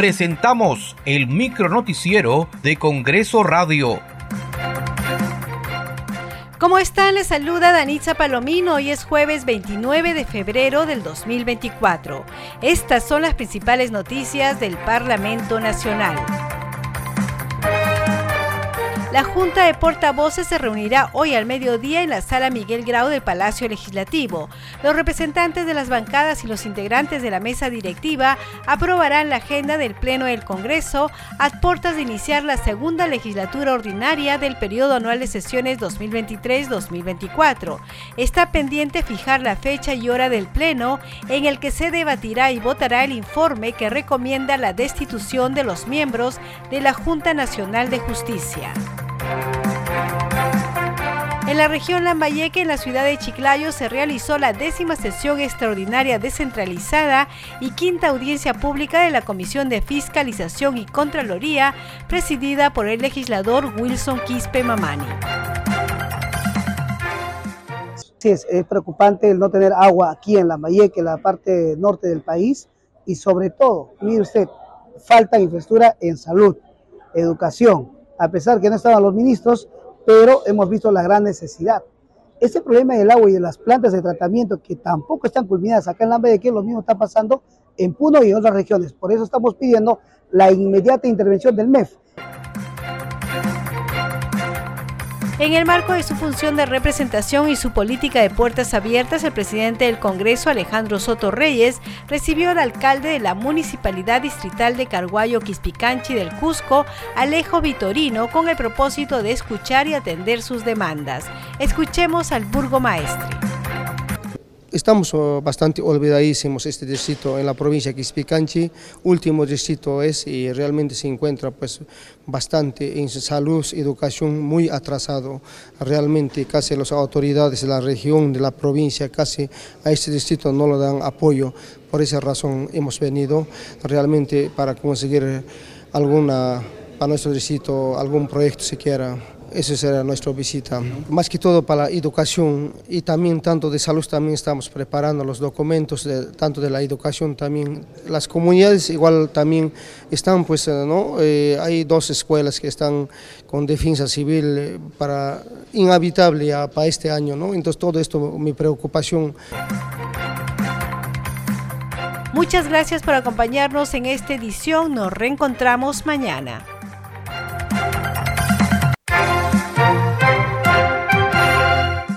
presentamos el micronoticiero de Congreso Radio. ¿Cómo están? Les saluda Danitza Palomino. Hoy es jueves 29 de febrero del 2024. Estas son las principales noticias del Parlamento Nacional. La Junta de Portavoces se reunirá hoy al mediodía en la sala Miguel Grau del Palacio Legislativo. Los representantes de las bancadas y los integrantes de la mesa directiva aprobarán la agenda del Pleno del Congreso a puertas de iniciar la segunda legislatura ordinaria del periodo anual de sesiones 2023-2024. Está pendiente fijar la fecha y hora del Pleno en el que se debatirá y votará el informe que recomienda la destitución de los miembros de la Junta Nacional de Justicia. En la región Lambayeque, en la ciudad de Chiclayo, se realizó la décima sesión extraordinaria descentralizada y quinta audiencia pública de la Comisión de Fiscalización y Contraloría, presidida por el legislador Wilson Quispe Mamani. Sí, es, preocupante el no tener agua aquí en Lambayeque, la parte norte del país, y sobre todo, mire usted, falta infraestructura en salud, educación, a pesar que no estaban los ministros, pero hemos visto la gran necesidad. Este problema del agua y de las plantas de tratamiento que tampoco están culminadas acá en Lambayeque, lo mismo está pasando en Puno y en otras regiones. Por eso estamos pidiendo la inmediata intervención del MEF En el marco de su función de representación y su política de puertas abiertas, el presidente del Congreso, Alejandro Soto Reyes, recibió al alcalde de la Municipalidad Distrital de Carguayo Quispicanchi del Cusco, Alejo Vitorino, con el propósito de escuchar y atender sus demandas. Escuchemos al burgomaestre. Estamos oh, bastante olvidadísimos este distrito en la provincia de Quispicanchi, último distrito es y realmente se encuentra pues bastante en salud, educación muy atrasado, realmente casi las autoridades de la región, de la provincia, casi a este distrito no lo dan apoyo, por esa razón hemos venido realmente para conseguir alguna, para nuestro distrito, algún proyecto siquiera. Esa será nuestra visita. Más que todo para la educación y también tanto de salud también estamos preparando los documentos, de, tanto de la educación también. Las comunidades igual también están, pues, eh, ¿no? Eh, hay dos escuelas que están con defensa civil eh, para inhabitable para este año, ¿no? Entonces todo esto, mi preocupación. Muchas gracias por acompañarnos en esta edición. Nos reencontramos mañana.